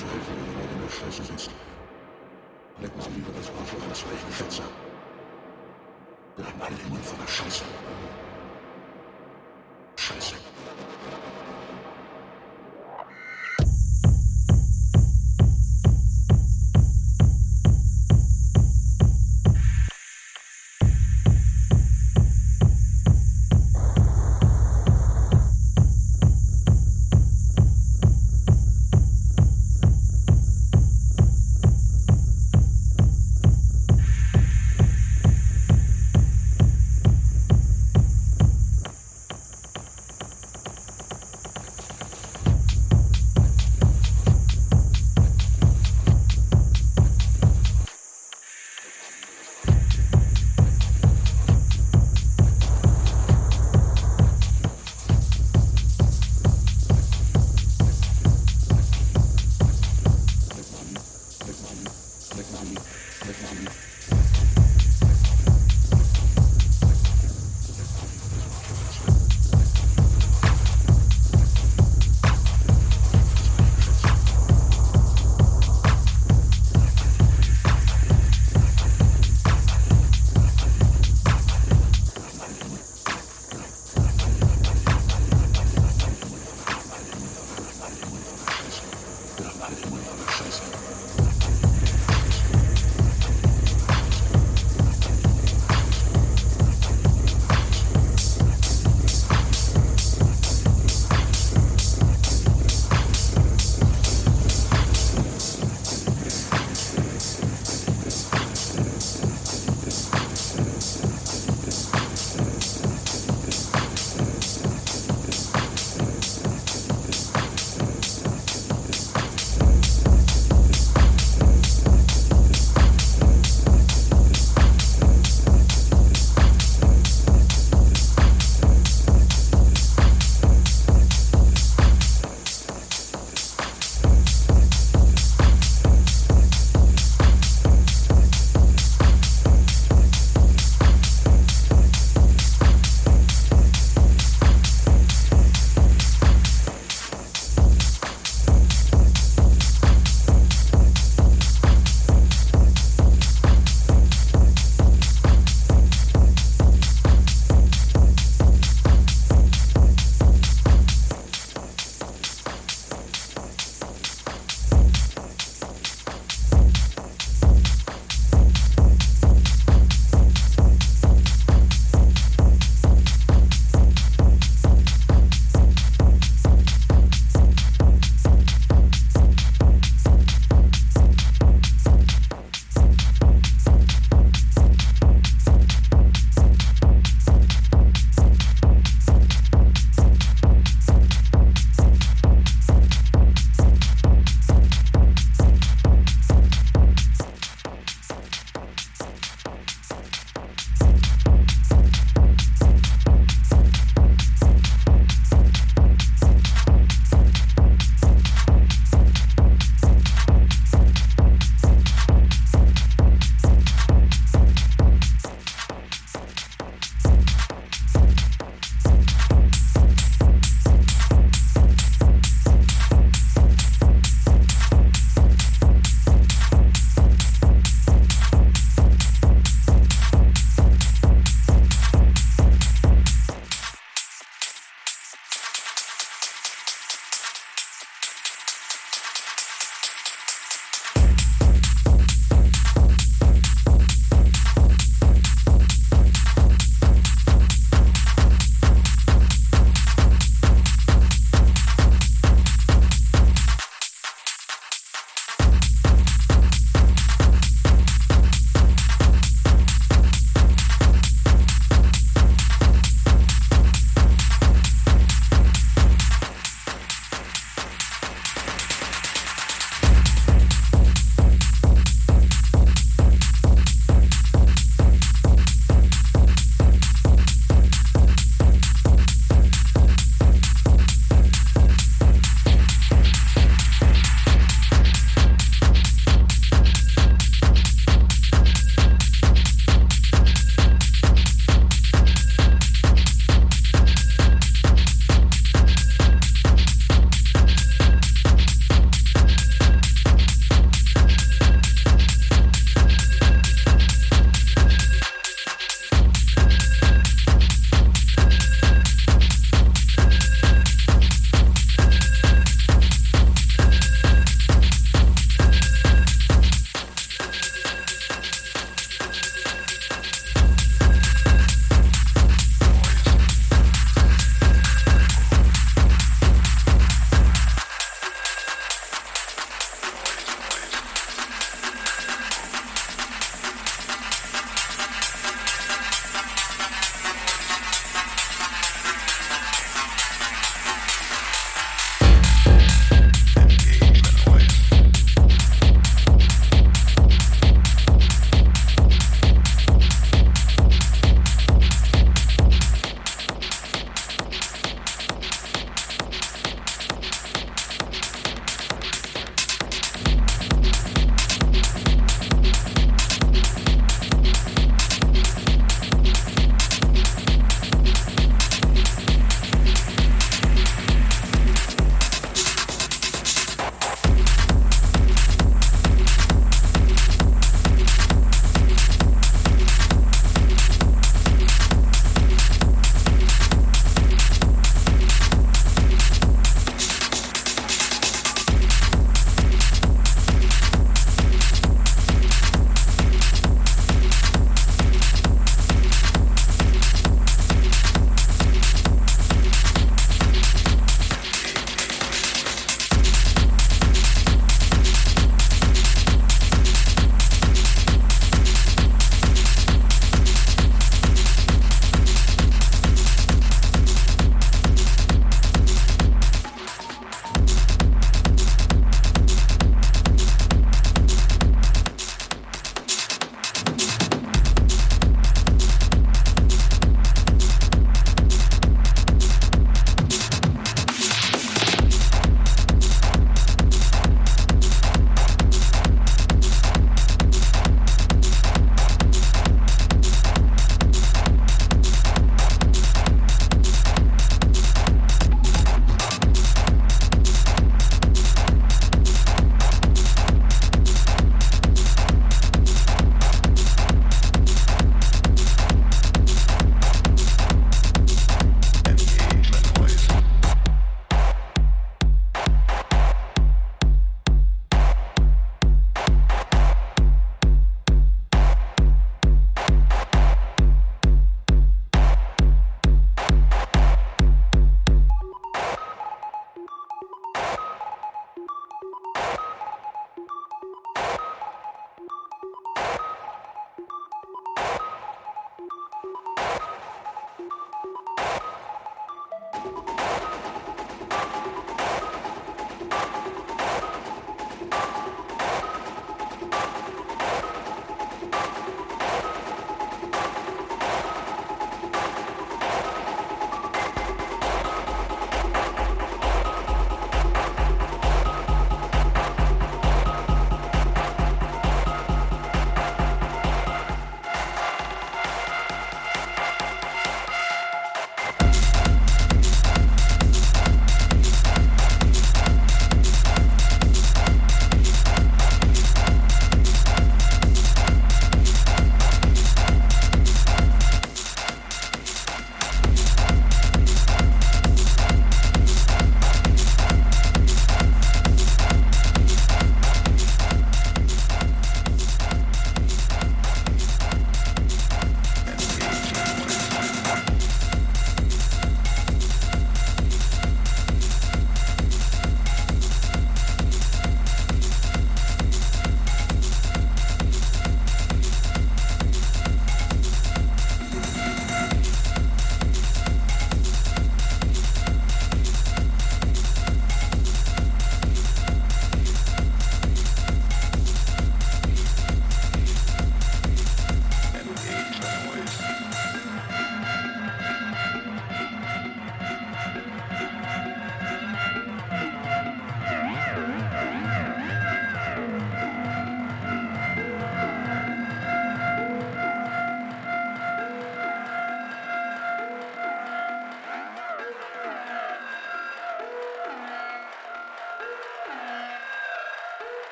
zu helfen, wenn du gerade in der Scheiße sitzt. Lecken Sie lieber das Arschloch ins reichen Fetzer. Wir haben alle den Mund voller Scheiße. Scheiße.